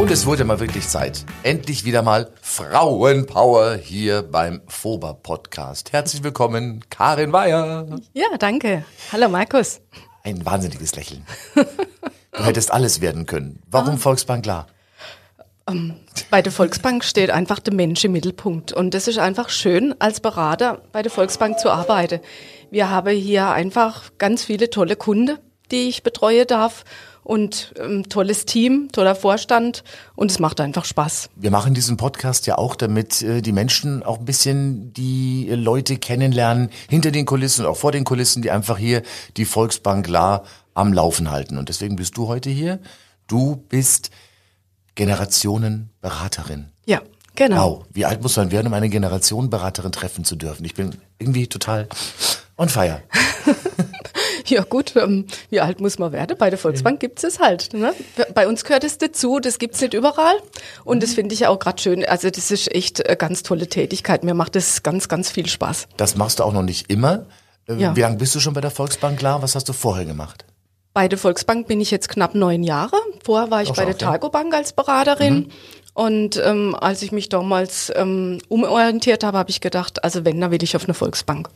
Und es wurde mal wirklich Zeit. Endlich wieder mal Frauenpower hier beim FOBA Podcast. Herzlich willkommen, Karin Weyer. Ja, danke. Hallo Markus. Ein wahnsinniges Lächeln. Du hättest alles werden können. Warum Volksbank klar? Bei der Volksbank steht einfach der Mensch im Mittelpunkt. Und das ist einfach schön, als Berater bei der Volksbank zu arbeiten. Wir haben hier einfach ganz viele tolle Kunden, die ich betreuen darf und ähm, tolles Team, toller Vorstand und es macht einfach Spaß. Wir machen diesen Podcast ja auch, damit äh, die Menschen auch ein bisschen die äh, Leute kennenlernen, hinter den Kulissen und auch vor den Kulissen, die einfach hier die Volksbank La am Laufen halten. Und deswegen bist du heute hier. Du bist Generationenberaterin. Ja, genau. Wow, wie alt muss man werden, um eine Generationenberaterin treffen zu dürfen? Ich bin irgendwie total on fire. Ja gut, ähm, wie alt muss man werden? Bei der Volksbank gibt's es halt. Ne? Bei uns gehört es dazu, das gibt's nicht überall. Und das finde ich auch gerade schön. Also das ist echt eine ganz tolle Tätigkeit. Mir macht das ganz, ganz viel Spaß. Das machst du auch noch nicht immer. Äh, Ja. Wie lange bist du schon bei der Volksbank klar? Was hast du vorher gemacht? Bei der Volksbank bin ich jetzt knapp neun Jahre. Vorher war ich Auch bei der ja. Bank als Beraterin. Und ähm, als ich mich damals ähm, umorientiert habe, habe ich gedacht, also wenn, dann will ich auf eine Volksbank.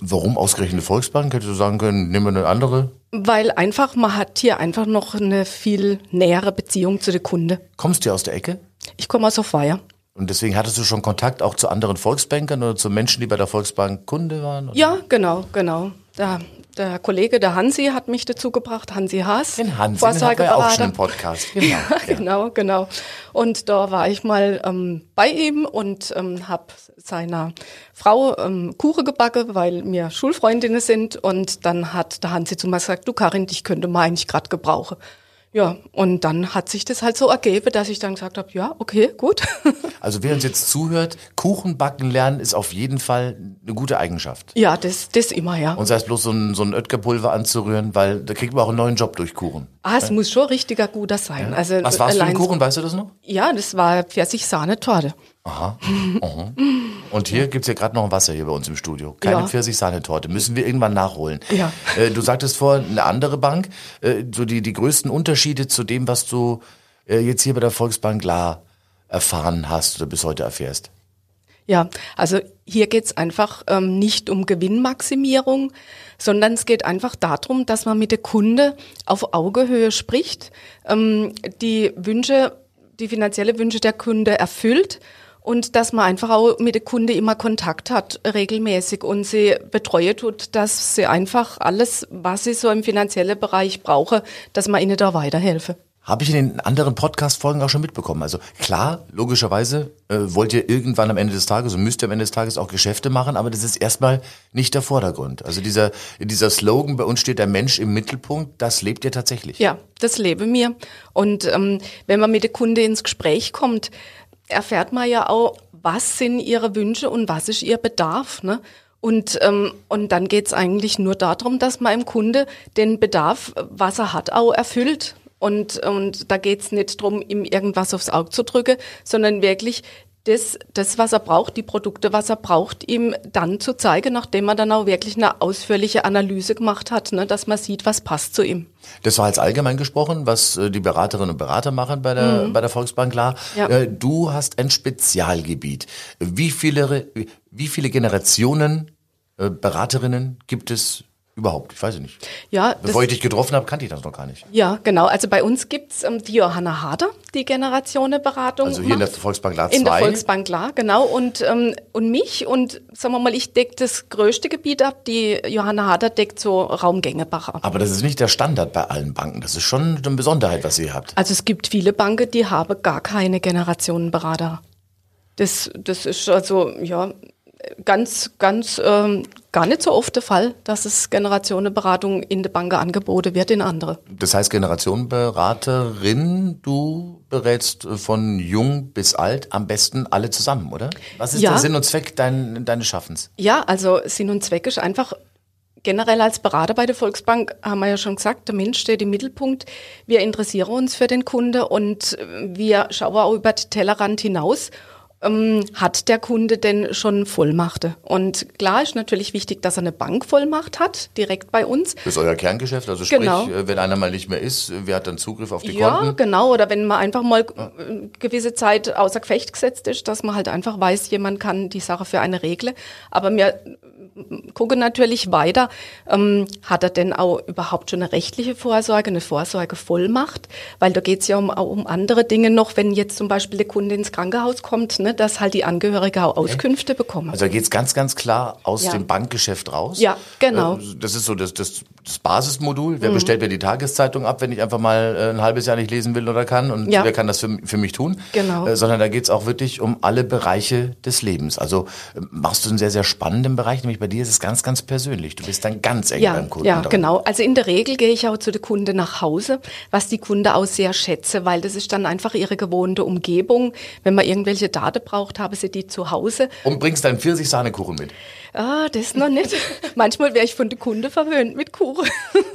Warum ausgerechnet eine Volksbank? Hättest du sagen können, nehmen wir eine andere? Weil einfach, man hat hier einfach noch eine viel nähere Beziehung zu den Kunden. Kommst du aus der Ecke? Ich komme aus Weiher. Und deswegen hattest du schon Kontakt auch zu anderen Volksbankern oder zu Menschen, die bei der Volksbank Kunde waren? Oder? Ja, genau, genau. Der, der Kollege, der Hansi, hat mich dazu gebracht, Hansi Haas. Den Hans, den hatten wir ja auch schon im Podcast. Genau. Ja, genau, genau. Und da war ich mal ähm, bei ihm und ähm, habe seiner Frau ähm, Kuchen gebacken, weil wir Schulfreundinnen sind. Und dann hat der Hansi zu mir gesagt, du Karin, dich könnte man eigentlich gerade gebrauchen. Ja, und dann hat sich das halt so ergeben, dass ich dann gesagt habe, ja, okay, gut. Also wer uns jetzt zuhört, Kuchen backen lernen ist auf jeden Fall eine gute Eigenschaft. ja, das, das immer, ja. Und sei es bloß so ein, so ein Oetkerpulver anzurühren, weil da kriegt man auch einen neuen Job durch Kuchen. Ah, es muss schon richtiger guter sein. Also Was war's für ein Kuchen, weißt du das noch? Ja, das war Pfirsich-Sahne-Torte. Aha. Aha. Und hier gibt's ja gerade noch ein Wasser hier bei uns im Studio. Keine Ja. Pfirsich-Sahnetorte. Müssen wir irgendwann nachholen. Ja. Äh, du sagtest vor, eine andere Bank. Äh, so die, die größten Unterschiede zu dem, was du äh, jetzt hier bei der Volksbank La erfahren hast oder bis heute erfährst. Ja, also hier geht's einfach ähm, nicht um Gewinnmaximierung, sondern es geht einfach darum, dass man mit der Kunde auf Augenhöhe spricht, ähm, die Wünsche, die finanzielle Wünsche der Kunde erfüllt und dass man einfach auch mit der Kunde immer Kontakt hat, regelmäßig und sie betreue tut, dass sie einfach alles, was sie so im finanziellen Bereich brauche, dass man ihnen da weiterhelfe. Habe ich in den anderen Podcast-Folgen auch schon mitbekommen. Also klar, logischerweise äh, wollt ihr irgendwann am Ende des Tages und müsst ihr am Ende des Tages auch Geschäfte machen, aber das ist erstmal nicht der Vordergrund. Also dieser, dieser Slogan, bei uns steht der Mensch im Mittelpunkt, das lebt ihr tatsächlich. Ja, das lebe mir. Und ähm, wenn man mit der Kunde ins Gespräch kommt, erfährt man ja auch, was sind ihre Wünsche und was ist ihr Bedarf. Ne? Und, ähm, und dann geht's eigentlich nur darum, dass man im Kunde den Bedarf, was er hat, auch erfüllt. Und, und da geht's nicht drum, ihm irgendwas aufs Auge zu drücken, sondern wirklich das, das, was er braucht, die Produkte, was er braucht, ihm dann zu zeigen, nachdem er dann auch wirklich eine ausführliche Analyse gemacht hat, ne, dass man sieht, was passt zu ihm. Das war jetzt allgemein gesprochen, was äh, die Beraterinnen und Berater machen bei der, bei der Volksbank klar. Mhm. Ja. Äh, Du hast ein Spezialgebiet. Wie viele, wie viele Generationen äh, Beraterinnen gibt es überhaupt? Ich weiß es nicht. Ja, Bevor ich dich getroffen habe, kannte ich das noch gar nicht. ja, genau. Also bei uns gibt's ähm, die Johanna Harder, die Generationenberatung. Also hier in der macht. Volksbank La In der 2. Volksbank klar, genau. Und, ähm, und mich und sagen wir mal, ich decke das größte Gebiet ab. Die Johanna Harder deckt so Raumgängebach ab. Aber das ist nicht der Standard bei allen Banken. Das ist schon eine Besonderheit, was ihr habt. Also es gibt viele Banken, die haben gar keine Generationenberater. Das, das ist also, ja, ganz, ganz ähm, gar nicht so oft der Fall, dass es Generationenberatung in der Bank angeboten wird in andere. Das heißt Generationenberaterin, du berätst von jung bis alt am besten alle zusammen, oder? Was ist Ja. der Sinn und Zweck dein, deines Schaffens? Ja, also Sinn und Zweck ist einfach generell als Berater bei der Volksbank haben wir ja schon gesagt, der Mensch steht im Mittelpunkt. Wir interessieren uns für den Kunde und wir schauen auch über den Tellerrand hinaus. Ähm, hat der Kunde denn schon Vollmachte? Und klar ist natürlich wichtig, dass er eine Bankvollmacht hat, direkt bei uns. Das ist euer Kerngeschäft, also sprich, Genau. äh, wenn einer mal nicht mehr ist, wer hat dann Zugriff auf die Ja, Konten? genau. Oder wenn man einfach mal äh, gewisse Zeit außer Gefecht gesetzt ist, dass man halt einfach weiß, jemand kann die Sache für eine regeln. Aber wir äh, gucken natürlich weiter. Ähm, hat er denn auch überhaupt schon eine rechtliche Vorsorge, eine Vorsorgevollmacht? Weil da geht es ja um, auch um andere Dinge noch, wenn jetzt zum Beispiel der Kunde ins Krankenhaus kommt, ne, dass halt die Angehörige auch Auskünfte bekommen. Also da geht's ganz, ganz klar aus Ja. dem Bankgeschäft raus. Ja, genau. Äh, Das ist so das, das, das Basismodul. Wer bestellt mir die Tageszeitung ab, wenn ich einfach mal äh, ein halbes Jahr nicht lesen will oder kann? Und Ja. wer kann das für, für mich tun? Genau. Äh, Sondern da geht's auch wirklich um alle Bereiche des Lebens. Also äh, machst du einen sehr, sehr spannenden Bereich, nämlich bei dir ist es ganz, ganz persönlich. Du bist dann ganz eng Ja, beim Kunden. ja, dran. genau. Also in der Regel gehe ich auch zu der Kunde nach Hause, was die Kunde auch sehr schätze, weil das ist dann einfach ihre gewohnte Umgebung. Wenn man irgendwelche Daten braucht, haben sie die zu Hause. Und bringst deinen Pfirsich-Sahnekuchen mit. Ah, das noch nicht. Manchmal wäre ich von der Kunde verwöhnt mit Kuchen.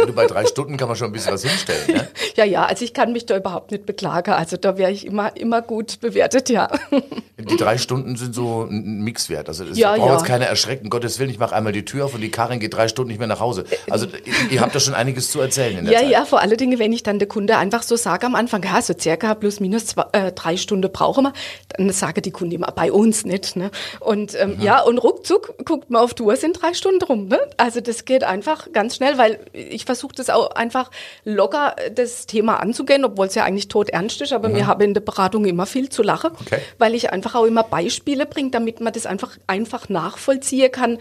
Du bei drei Stunden kann man schon ein bisschen was hinstellen. Ne? ja, ja, also ich kann mich da überhaupt nicht beklagen. Also da wäre ich immer, immer gut bewertet, ja. Die drei Stunden sind so ein Mixwert. Also es Ja, braucht ja. jetzt keiner erschrecken. Gottes Willen, ich mache einmal die Tür auf und die Karin geht drei Stunden nicht mehr nach Hause. Also ihr, ihr habt da schon einiges zu erzählen in der Ja, Zeit. ja, vor allen Dingen, wenn ich dann der Kunde einfach so sage am Anfang, ja, so circa plus minus zwei, äh, drei Stunden brauchen wir, dann sage die Kunde immer, bei uns nicht. Ne? Und ähm, Mhm. ja, und ruckzuck guckt man auf Uhr, sind drei Stunden rum. Ne? Also das geht einfach ganz schnell, weil ich versuche das auch einfach locker, äh, das Thema anzugehen, obwohl es ja eigentlich tot ernst ist, aber mir habe in der Beratung immer viel zu lachen, Mhm. Okay. weil ich einfach auch immer Beispiele bringe, damit man das einfach einfach nachvollziehen kann.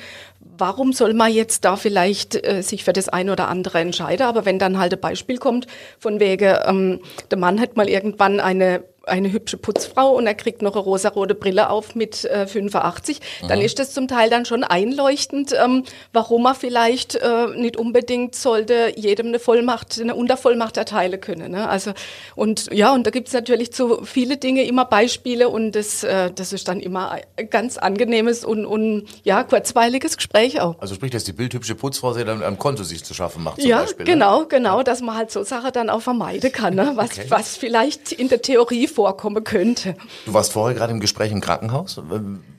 Warum soll man jetzt da vielleicht äh, sich für das eine oder andere entscheiden? Aber wenn dann halt ein Beispiel kommt, von wegen, ähm, der Mann hat mal irgendwann eine eine hübsche Putzfrau und er kriegt noch eine rosarote Brille auf mit äh, 85, dann ist das zum Teil dann schon einleuchtend, ähm, warum er vielleicht äh, nicht unbedingt sollte jedem eine Vollmacht, eine Untervollmacht erteilen können. Ne? Also und ja, und da gibt es natürlich zu viele Dinge immer Beispiele und das, äh, das ist dann immer ein ganz angenehmes und, und ja, kurzweiliges Gespräch auch. Also sprich, dass die bildhübsche Putzfrau sie dann am Konto sich zu schaffen macht Ja, Beispiel. Ne? genau, genau, dass man halt so Sachen dann auch vermeiden kann, ne? was, Okay. was vielleicht in der Theorie vorkommen könnte. Du warst vorher gerade im Gespräch im Krankenhaus.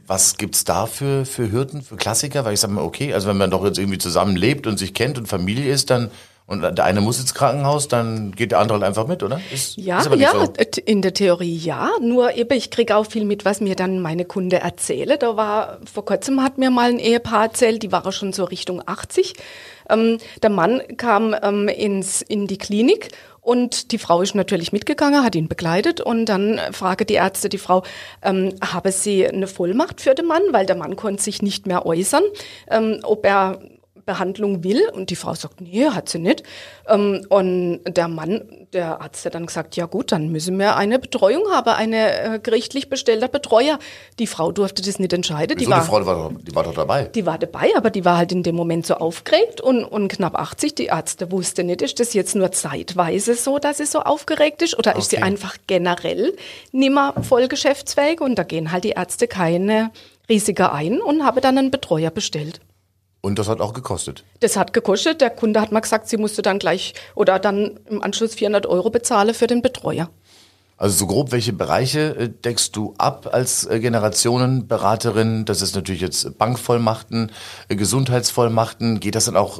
Was gibt's da für, für Hürden, für Klassiker? Weil ich sage mal, okay, also wenn man doch jetzt irgendwie zusammen lebt und sich kennt und Familie ist, dann und der eine muss ins Krankenhaus, dann geht der andere halt einfach mit, oder? Ist, Ja, ist ja, so. in der Theorie ja. Nur eben, ich kriege auch viel mit, was mir dann meine Kunde erzähle. Da war, vor kurzem hat mir mal ein Ehepaar erzählt, die waren schon so Richtung 80. Ähm, der Mann kam ähm, ins, in die Klinik und die Frau ist natürlich mitgegangen, hat ihn begleitet. Und dann frage die Ärzte die Frau, ähm, habe sie eine Vollmacht für den Mann, weil der Mann konnte sich nicht mehr äußern, ähm, ob er Behandlung will und die Frau sagt, nee, hat sie nicht. Ähm, und der Mann, der Arzt hat dann gesagt, ja gut, dann müssen wir eine Betreuung haben, eine äh, gerichtlich bestellter Betreuer. Die Frau durfte das nicht entscheiden. Wieso, die, war, die Frau war, doch, die war doch dabei. die war dabei, aber die war halt in dem Moment so aufgeregt und, und knapp 80. Die Ärzte wusste nicht, ist das jetzt nur zeitweise so, dass sie so aufgeregt ist oder ist sie Okay. einfach generell nimmer voll geschäftsfähig und da gehen halt die Ärzte keine Risiken ein und habe dann einen Betreuer bestellt. Und das hat auch gekostet. Das hat gekostet. Der Kunde hat mal gesagt, sie musste dann gleich oder dann im Anschluss 400 Euro bezahlen für den Betreuer. Also so grob, welche Bereiche äh, deckst du ab als äh, Generationenberaterin? Das ist natürlich jetzt Bankvollmachten, äh, Gesundheitsvollmachten. Geht das dann auch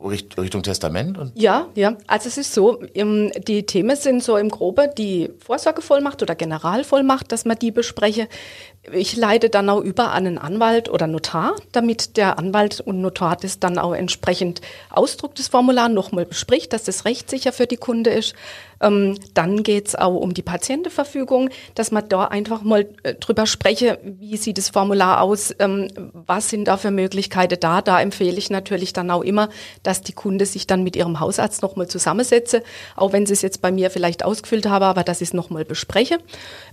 Richt- Richtung Testament? Ja, ja. Also es ist so, die Themen sind so im Grobe die Vorsorgevollmacht oder Generalvollmacht, dass man die bespreche. Ich leite dann auch über an einen Anwalt oder Notar, damit der Anwalt und Notar das dann auch entsprechend ausdruckt, das Formular nochmal bespricht, dass das rechtssicher für die Kunde ist. Ähm, dann geht's auch um die Patientenverfügung, dass man da einfach mal äh, drüber spreche, wie sieht das Formular aus, ähm, was sind da für Möglichkeiten da. Da empfehle ich natürlich dann auch immer, dass die Kunde sich dann mit ihrem Hausarzt nochmal zusammensetze, auch wenn sie es jetzt bei mir vielleicht ausgefüllt habe, aber dass ich es nochmal bespreche.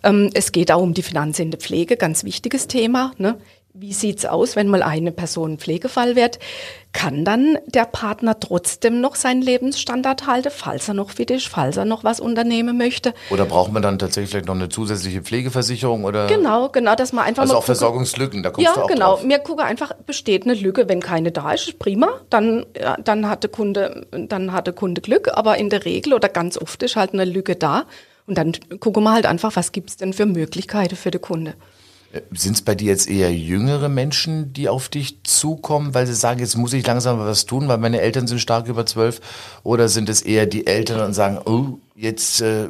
Ähm, es geht auch um die Finanzen in der Pflege, ganz wichtiges Thema. Ne? wie sieht's aus, wenn mal eine Person Pflegefall wird? Kann dann der Partner trotzdem noch seinen Lebensstandard halten, falls er noch fit ist, falls er noch was unternehmen möchte? Oder braucht man dann tatsächlich vielleicht noch eine zusätzliche Pflegeversicherung oder? Genau, genau, dass man einfach Also mal auch gucke- Versorgungslücken, da kommst ja, du auch genau. drauf. Mir gucke einfach, besteht eine Lücke. Wenn keine da ist, ist prima. Dann, ja, dann hat der Kunde, dann hat der Kunde Glück. Aber in der Regel oder ganz oft ist halt eine Lücke da. Und dann gucken wir halt einfach, was gibt's denn für Möglichkeiten für den Kunde. Sind es bei dir jetzt eher jüngere Menschen, die auf dich zukommen, weil sie sagen, jetzt muss ich langsam was tun, weil meine Eltern sind stark über zwölf? Oder sind es eher die Eltern und sagen, oh, jetzt äh,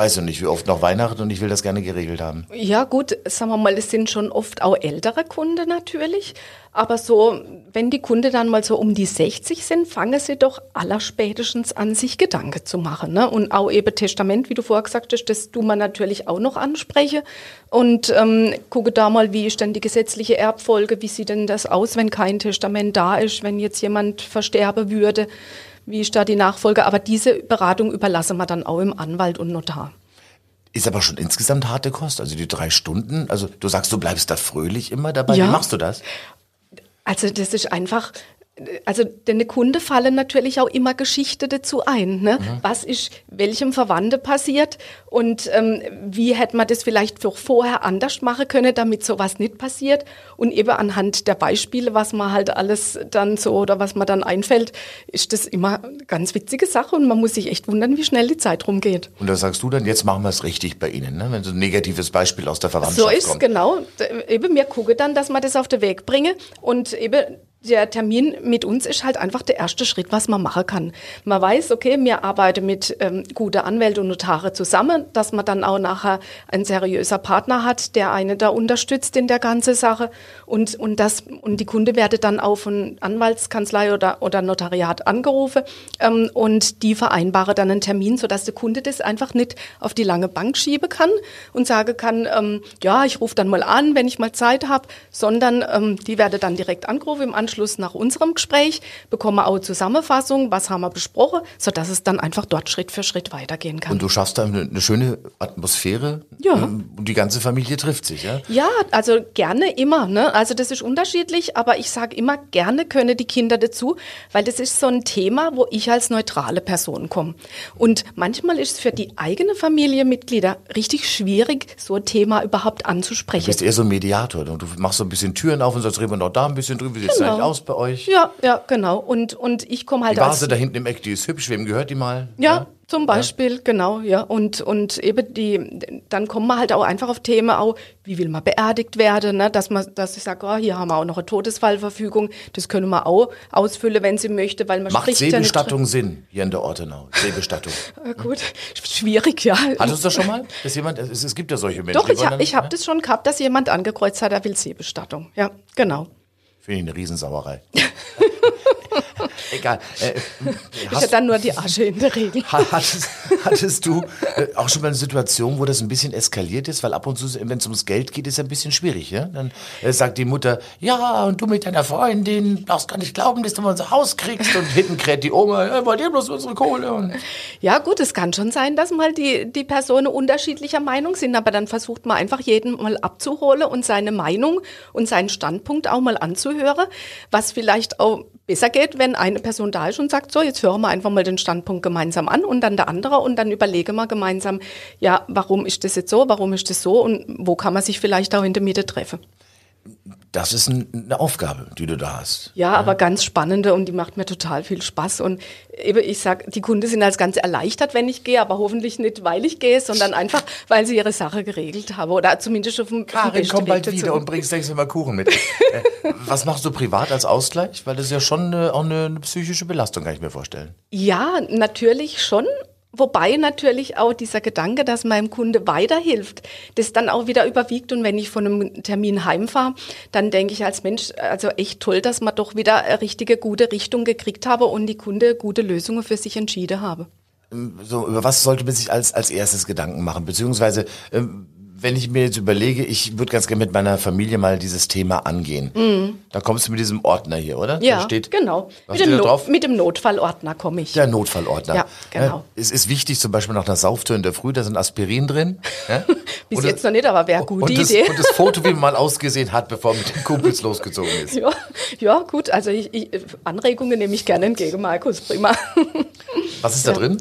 weiß ich nicht, wie oft noch Weihnachten und ich will das gerne geregelt haben? Ja, gut, sagen wir mal, es sind schon oft auch ältere Kunden natürlich. Aber so, wenn die Kunden dann mal so um die 60 sind, fangen sie doch allerspätestens an, sich Gedanken zu machen. Ne? Und auch eben Testament, wie du vorher gesagt hast, das du man natürlich auch noch anspreche. Und ähm, gucke da mal, wie ist denn die gesetzliche Erbfolge, wie sieht denn das aus, wenn kein Testament da ist, wenn jetzt jemand versterben würde, wie ist da die Nachfolge. Aber diese Beratung überlassen wir dann auch im Anwalt und Notar. Ist aber schon insgesamt harte Kost. Also die drei Stunden, also du sagst, du bleibst da fröhlich immer dabei. Ja. Wie machst du das? Also das ist einfach, also denn Kunde fallen natürlich auch immer Geschichte dazu ein. Ne? Was ist welchem Verwandte passiert und ähm, wie hätte man das vielleicht auch vorher anders machen können, damit sowas nicht passiert. Und eben anhand der Beispiele, was man halt alles dann so oder was man dann einfällt, ist das immer eine ganz witzige Sache und man muss sich echt wundern, wie schnell die Zeit rumgeht. Und da sagst du dann, jetzt machen wir es richtig bei Ihnen, ne? wenn so ein negatives Beispiel aus der So Verwandtschaft ist kommt. genau. Eben, mir gucke dann, dass man das auf den Weg bringe und eben der Termin mit uns ist halt einfach der erste Schritt, was man machen kann. Man weiß, okay, wir arbeiten mit ähm, guten Anwälten und Notare zusammen, dass man dann auch nachher ein seriöser Partner hat, der eine da unterstützt in der ganzen Sache und, und, das, und die Kunde werde dann auch von Anwaltskanzlei oder, oder Notariat angerufen ähm, und die vereinbare dann einen Termin, sodass der Kunde das einfach nicht auf die lange Bank schieben kann und sagen kann, ähm, ja, ich rufe dann mal an, wenn ich mal Zeit habe, sondern ähm, die werde dann direkt angerufen im Anschluss nach unserem Gespräch, bekomme auch Zusammenfassung, was haben wir besprochen, sodass es dann einfach dort Schritt für Schritt weitergehen kann. Und du schaffst da eine, eine schöne Atmosphäre Ja. ähm, und die ganze Familie trifft sich, ja? Ja, also gerne immer. Ne? Also das ist unterschiedlich, aber ich sage immer, gerne können die Kinder dazu, weil das ist so ein Thema, wo ich als neutrale Person komme. Und manchmal ist es für die eigene Familienmitglieder richtig schwierig, so ein Thema überhaupt Du anzusprechen. bist eher so ein Mediator. Du machst so ein bisschen Türen auf und sagst, reden wir noch da ein bisschen drüber. Wie sieht Genau. aus bei euch? Ja, ja, genau. Und, und ich komme halt Die Vase da hinten im Eck, die ist hübsch. Wem gehört die mal? Ja, zum Beispiel, genau, ja. Und, und eben die, dann kommen wir halt auch einfach auf Themen auch, wie will man beerdigt werden, ne? dass man, dass ich sage, oh, hier haben wir auch noch eine Todesfallverfügung, das können wir auch ausfüllen, wenn sie möchte, weil man Macht spricht ja. Seebestattung Sinn hier in der Ortenau? Seebestattung. Äh, Gut, schwierig, ja. Hattest du das schon mal? Dass jemand, es, es gibt ja solche Menschen. Doch, ich, ha, ich habe ja? das schon gehabt, dass jemand angekreuzt hat, er will Seebestattung. Ja, genau. Finde ich eine Riesensauerei. Egal. Äh, ja hast, dann nur die Asche in der Regel. ha- hattest, hattest du äh, auch schon mal eine Situation, wo das ein bisschen eskaliert ist? Weil ab und zu, wenn es ums Geld geht, ist ja ein bisschen schwierig. Ja? Dann äh, sagt die Mutter, ja, und du mit deiner Freundin darfst gar nicht glauben, dass du mal unser Haus kriegst. Und hinten kräht die Oma, ja, wollt ihr bloß unsere Kohle? Ja, gut, es kann schon sein, dass mal die, die Personen unterschiedlicher Meinung sind, aber dann versucht man einfach jeden mal abzuholen und seine Meinung und seinen Standpunkt auch mal anzuhören, was vielleicht auch besser geht, wenn eine Person da ist und sagt, so, jetzt hören wir einfach mal den Standpunkt gemeinsam an und dann der andere und dann überlegen wir gemeinsam, ja, warum ist das jetzt so, warum ist das so und wo kann man sich vielleicht auch in der Mitte treffen. Das ist ein, eine Aufgabe, die du da hast. Ja, aber ganz spannende und die macht mir total viel Spaß. Und eben, ich sag, die Kunden sind als ganz erleichtert, wenn ich gehe, aber hoffentlich nicht, weil ich gehe, sondern einfach, weil sie ihre Sache geregelt haben oder zumindest auf dem, Karin, komm bald dazu. wieder und bringst nächstes Mal Kuchen mit. äh, was machst du privat als Ausgleich? Weil das ist ja schon äh, auch eine, eine psychische Belastung, kann ich mir vorstellen. Ja, natürlich schon. Wobei natürlich auch dieser Gedanke, dass meinem Kunde weiterhilft, das dann auch wieder überwiegt. Und wenn ich von einem Termin heimfahre, dann denke ich als Mensch, also echt toll, dass man doch wieder eine richtige gute Richtung gekriegt habe und die Kunde gute Lösungen für sich entschieden habe. So, über was sollte man sich als, als erstes Gedanken machen? Beziehungsweise, ähm, Wenn ich mir jetzt überlege, ich würde ganz gerne mit meiner Familie mal dieses Thema angehen. Da kommst du mit diesem Ordner hier, oder? Mhm. Ja, da steht, genau. Mit dem, No- mit dem Notfallordner komme ich. Der Notfallordner. Ja, genau. Es ist wichtig, zum Beispiel nach einer Sauftür in der Früh, da sind Aspirin drin. Ja? Bis Und jetzt noch nicht, aber wäre eine gute und das, Idee. Und das Foto, wie man mal ausgesehen hat, bevor man mit den Kumpels losgezogen ist. Ja, ja, gut. Also ich, ich, Anregungen nehme ich gerne entgegen, Markus. Prima. Was ist da drin?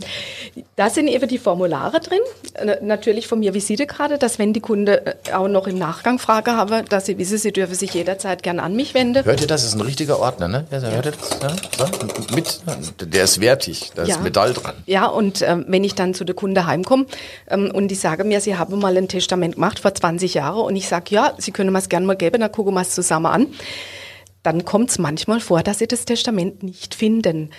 Da sind eben die Formulare drin. Natürlich von mir Visitekarte, dass wenn die Kunde äh, auch noch im Nachgang Frage habe, dass sie wissen, sie dürfen sich jederzeit gerne an mich wenden. Hört ihr das? Das ist ein richtiger Ordner, ne? Ja, hört ihr das? Ja? Mit, der ist wertig, da ist Ja. Metall dran. Ja, und ähm, wenn ich dann zu der Kunde heimkomme ähm, und die sagen mir, sie haben mal ein Testament gemacht vor 20 Jahren und ich sage, ja, sie können mir es gerne mal geben, dann gucken wir es zusammen an, dann kommt es manchmal vor, dass sie das Testament nicht finden.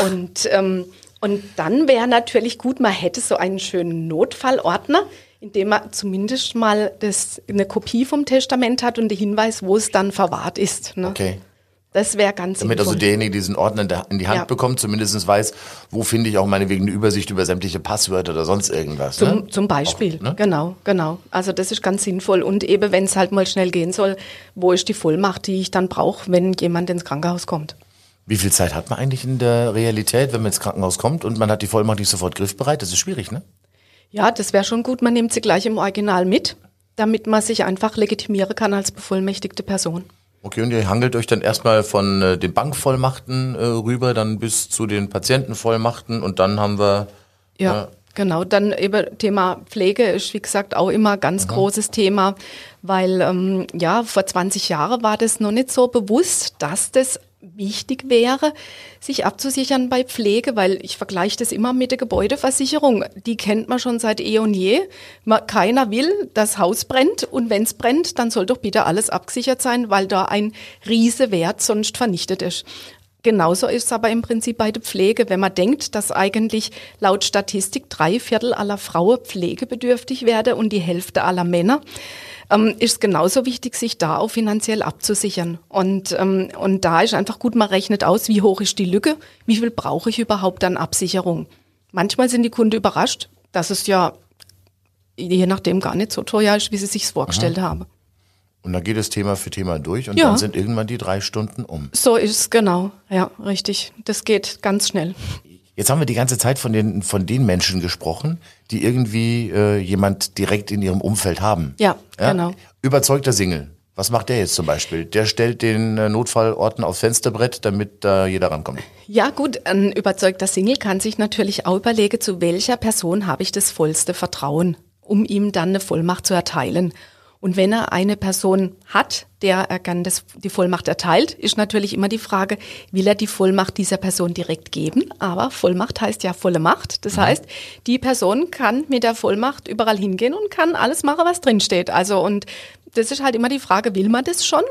Und, ähm, und dann wäre natürlich gut, man hätte so einen schönen Notfallordner, in dem man zumindest mal das, eine Kopie vom Testament hat und den Hinweis, wo es dann verwahrt ist. Ne? Okay. Das wäre ganz Damit also sinnvoll. derjenige diesen Ordner in, die Hand Ja. bekommt, zumindest weiß, wo finde ich auch meinetwegen eine Übersicht über sämtliche Passwörter oder sonst irgendwas. Zum, ne? zum Beispiel, Auch, ne? genau, genau. Also das ist ganz sinnvoll. Und eben, wenn es halt mal schnell gehen soll, wo ist die Vollmacht, die ich dann brauche, wenn jemand ins Krankenhaus kommt? Wie viel Zeit hat man eigentlich in der Realität, wenn man ins Krankenhaus kommt und man hat die Vollmacht nicht sofort griffbereit? Das ist schwierig, ne? Ja, das wäre schon gut, man nimmt sie gleich im Original mit, damit man sich einfach legitimieren kann als bevollmächtigte Person. Okay, und ihr hangelt euch dann erstmal von äh, den Bankvollmachten äh, rüber, dann bis zu den Patientenvollmachten und dann haben wir Ja, Ja. genau. Dann eben Thema Pflege ist, wie gesagt, auch immer ganz großes Thema, weil ähm, ja, vor 20 Jahren war das noch nicht so bewusst, dass das wichtig wäre, sich abzusichern bei Pflege, weil ich vergleiche das immer mit der Gebäudeversicherung. Die kennt man schon seit eh und je. Keiner will, das Haus brennt und wenn es brennt, dann soll doch bitte alles abgesichert sein, weil da ein riese Wert sonst vernichtet ist. Genauso ist es aber im Prinzip bei der Pflege. Wenn man denkt, dass eigentlich laut Statistik drei Viertel aller Frauen pflegebedürftig werden und die Hälfte aller Männer, ähm, ist es genauso wichtig, sich da auch finanziell abzusichern. Und, ähm, und da ist einfach gut, man rechnet aus, wie hoch ist die Lücke, wie viel brauche ich überhaupt an Absicherung. Manchmal sind die Kunden überrascht, dass es ja je nachdem gar nicht so teuer ist, wie sie sich vorgestellt haben. Und dann geht es Thema für Thema durch und Ja. dann sind irgendwann die drei Stunden um. So ist es genau. Ja, richtig. Das geht ganz schnell. Jetzt haben wir die ganze Zeit von den, von den Menschen gesprochen, die irgendwie äh, jemand direkt in ihrem Umfeld haben. Ja, genau. Überzeugter Single. Was macht der jetzt zum Beispiel? Der stellt den äh, Notfallorten aufs Fensterbrett, damit da jeder rankommt. Ja, gut, ein überzeugter Single kann sich natürlich auch überlegen, zu welcher Person habe ich das vollste Vertrauen, um ihm dann eine Vollmacht zu erteilen. Und wenn er eine Person hat, der er kann das, die Vollmacht erteilt, ist natürlich immer die Frage, will er die Vollmacht dieser Person direkt geben? Aber Vollmacht heißt ja volle Macht. Das heißt, die Person kann mit der Vollmacht überall hingehen und kann alles machen, was drinsteht. Also, und das ist halt immer die Frage, will man das schon?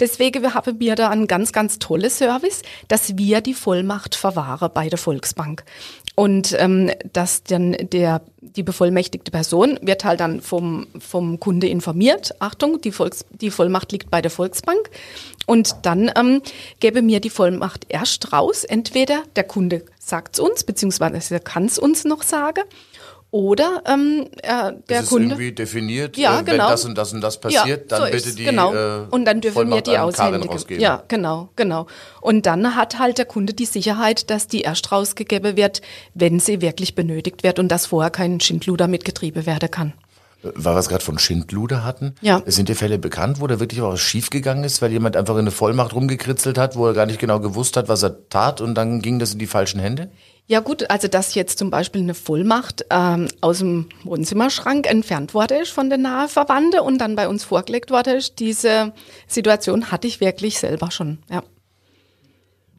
Deswegen haben wir da einen ganz, ganz tollen Service, dass wir die Vollmacht verwahren bei der Volksbank. Und ähm, dass dann der, die bevollmächtigte Person wird halt dann vom, vom Kunde informiert. Achtung, die, Volks, die Vollmacht liegt bei der Volksbank. Und dann ähm, gäbe mir die Vollmacht erst raus. Entweder der Kunde sagt es uns, beziehungsweise kann es uns noch sagen. Oder ähm, äh, der Das ist Kunde. irgendwie definiert, Ja, äh, wenn genau. das und das und das passiert, dann so bitte die genau. äh, und dann dürfen wir die aushändigen. Ja, genau, genau. Und dann hat halt der Kunde die Sicherheit, dass die erst rausgegeben wird, wenn sie wirklich benötigt wird und dass vorher kein Schindluder mitgetrieben werden kann. Weil wir es gerade von Schindluder hatten. Ja. Sind dir Fälle bekannt, wo da wirklich auch was schiefgegangen ist, weil jemand einfach in eine Vollmacht rumgekritzelt hat, wo er gar nicht genau gewusst hat, was er tat und dann ging das in die falschen Hände? Ja gut, also dass jetzt zum Beispiel eine Vollmacht ähm, aus dem Wohnzimmerschrank entfernt worden ist von den nahe Verwandten und dann bei uns vorgelegt worden ist, diese Situation hatte ich wirklich selber schon. Ja.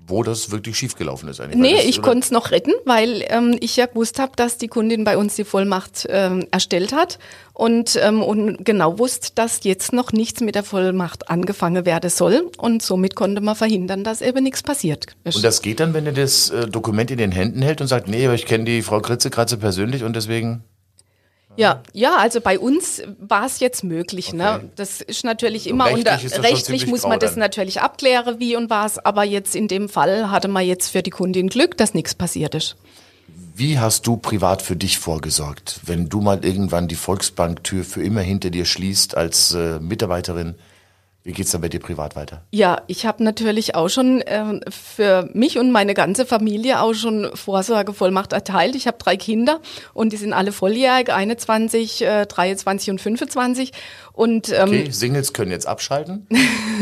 Wo das wirklich schiefgelaufen ist eigentlich. Nee, das, ich konnte es noch retten, weil ähm, ich ja gewusst habe, dass die Kundin bei uns die Vollmacht ähm, erstellt hat und, ähm, und genau wusste, dass jetzt noch nichts mit der Vollmacht angefangen werden soll. Und somit konnte man verhindern, dass eben nichts passiert. ist. Und das geht dann, wenn er das äh, Dokument in den Händen hält und sagt, nee, aber ich kenne die Frau Kritze-Kratze persönlich und deswegen. Ja, ja, also bei uns war es jetzt möglich. Okay. Ne? Das ist natürlich immer rechtlich unter rechtlich muss man das dann. natürlich abklären, wie und was. Aber jetzt in dem Fall hatte man jetzt für die Kundin Glück, dass nichts passiert ist. Wie hast du privat für dich vorgesorgt, wenn du mal irgendwann die Volksbanktür für immer hinter dir schließt als äh, Mitarbeiterin? Wie geht's dann bei dir privat weiter? Ja, ich habe natürlich auch schon äh, für mich und meine ganze Familie auch schon Vorsorgevollmacht erteilt. Ich habe drei Kinder und die sind alle volljährig, 21, äh, 23 und 25. Und, ähm, okay, Singles können jetzt abschalten.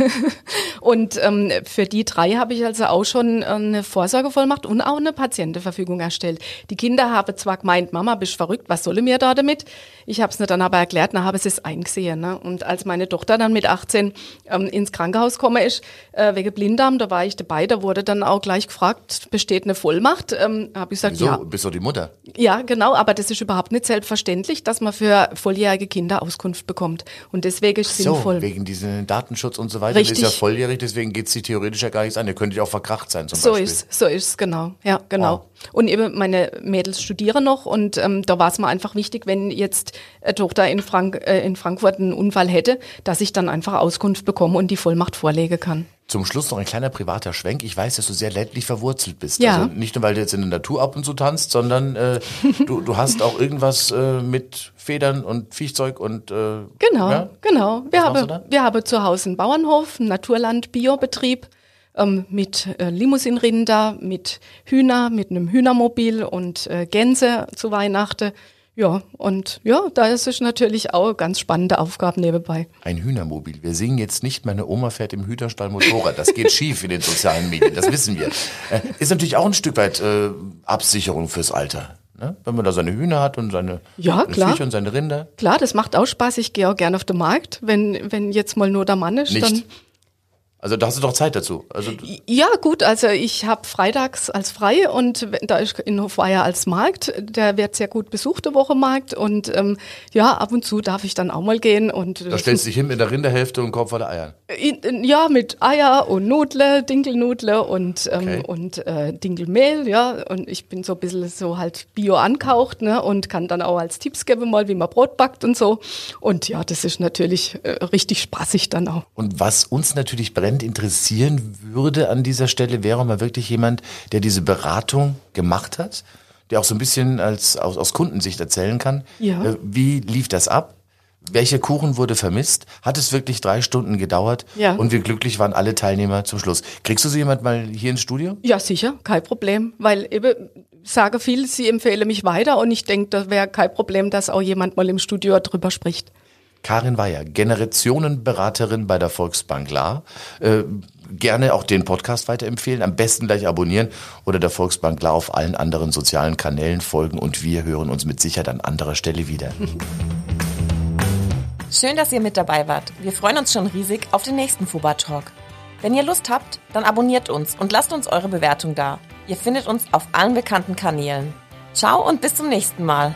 und ähm, für die drei habe ich also auch schon äh, eine Vorsorgevollmacht und auch eine Patientenverfügung erstellt. Die Kinder haben zwar gemeint, Mama, bist verrückt, was soll mir da damit? Ich habe es dann aber erklärt, na, habe es eingesehen. Ne? Und als meine Tochter dann mit 18 ähm, ins Krankenhaus gekommen ist, äh, wegen Blinddarm, da war ich dabei, da wurde dann auch gleich gefragt, besteht eine Vollmacht? Ähm, habe ich gesagt, Wieso? ja. Bist du die Mutter? Ja, genau, aber das ist überhaupt nicht selbstverständlich, dass man für volljährige Kinder Auskunft bekommt. Und deswegen ist es so, sinnvoll. wegen diesem Datenschutz und so weiter. Richtig. Das ist ja volljährig, deswegen geht es sich theoretisch ja gar nichts an. Ihr könntet ja auch verkracht sein zum so Beispiel. Ist, so ist es, genau. Ja, genau. Wow. Und eben meine Mädels studieren noch und ähm, da war es mir einfach wichtig, wenn jetzt eine Tochter in, Frank äh, in Frankfurt einen Unfall hätte, dass ich dann einfach Auskunft bekomme und die Vollmacht vorlegen kann. Zum Schluss noch ein kleiner privater Schwenk. Ich weiß, dass du sehr ländlich verwurzelt bist. Ja. Also nicht nur, weil du jetzt in der Natur ab und zu tanzt, sondern äh, du, du hast auch irgendwas äh, mit Federn und Viechzeug und äh, Genau, ja? genau. Wir haben, wir haben zu Hause einen Bauernhof, einen Naturland-Biobetrieb ähm, mit äh, Limousinenrinder, mit Hühner, mit einem Hühnermobil und äh, Gänse zu Weihnachten. Ja, und ja, da ist es natürlich auch eine ganz spannende Aufgabe nebenbei. Ein Hühnermobil. Wir singen jetzt nicht, meine Oma fährt im Hühnerstall Motorrad. Das geht schief in den sozialen Medien, das wissen wir. Äh, ist natürlich auch ein Stück weit äh, Absicherung fürs Alter. Ne? Wenn man da seine Hühner hat und seine ja, klar. Und seine Rinder. Klar, das macht auch Spaß. Ich gehe auch gerne auf den Markt. Wenn, wenn jetzt mal nur der Mann ist, nicht. dann also da hast du doch Zeit dazu. Also ja, gut, also ich habe freitags als frei und da ist in Hofweier als Markt, der wird sehr gut besucht, der Wochenmarkt. Und ähm, ja, ab und zu darf ich dann auch mal gehen. und Da stellst du dich hin mit der Rinderhälfte und Kopf voller Eiern. Ja, mit Eier und Nudle, Dinkelnudle und, ähm, okay. und äh, Dinkelmehl, ja. Und ich bin so ein bisschen so halt bio ankaucht, ne? Und kann dann auch als Tipps geben, mal, wie man Brot backt und so. Und ja, das ist natürlich äh, richtig spaßig dann auch. Und was uns natürlich brennt, brennend interessieren würde an dieser Stelle, wäre mal wirklich jemand, der diese Beratung gemacht hat, der auch so ein bisschen als, aus, aus Kundensicht erzählen kann. Ja. Äh, wie lief das ab? Welcher Kuchen wurde vermisst? Hat es wirklich drei Stunden gedauert? Ja. Und wie glücklich waren alle Teilnehmer zum Schluss? Kriegst du so jemand mal hier ins Studio? Ja, sicher, kein Problem. Weil eben, sage viel, sie empfehle mich weiter und ich denke, da wäre kein Problem, dass auch jemand mal im Studio drüber spricht. Karin Weyer, Generationenberaterin bei der Volksbank La. Äh, gerne auch den Podcast weiterempfehlen, am besten gleich abonnieren oder der Volksbank La auf allen anderen sozialen Kanälen folgen und wir hören uns mit Sicherheit an anderer Stelle wieder. Schön, dass ihr mit dabei wart. Wir freuen uns schon riesig auf den nächsten Fuba Talk. Wenn ihr Lust habt, dann abonniert uns und lasst uns eure Bewertung da. Ihr findet uns auf allen bekannten Kanälen. Ciao und bis zum nächsten Mal.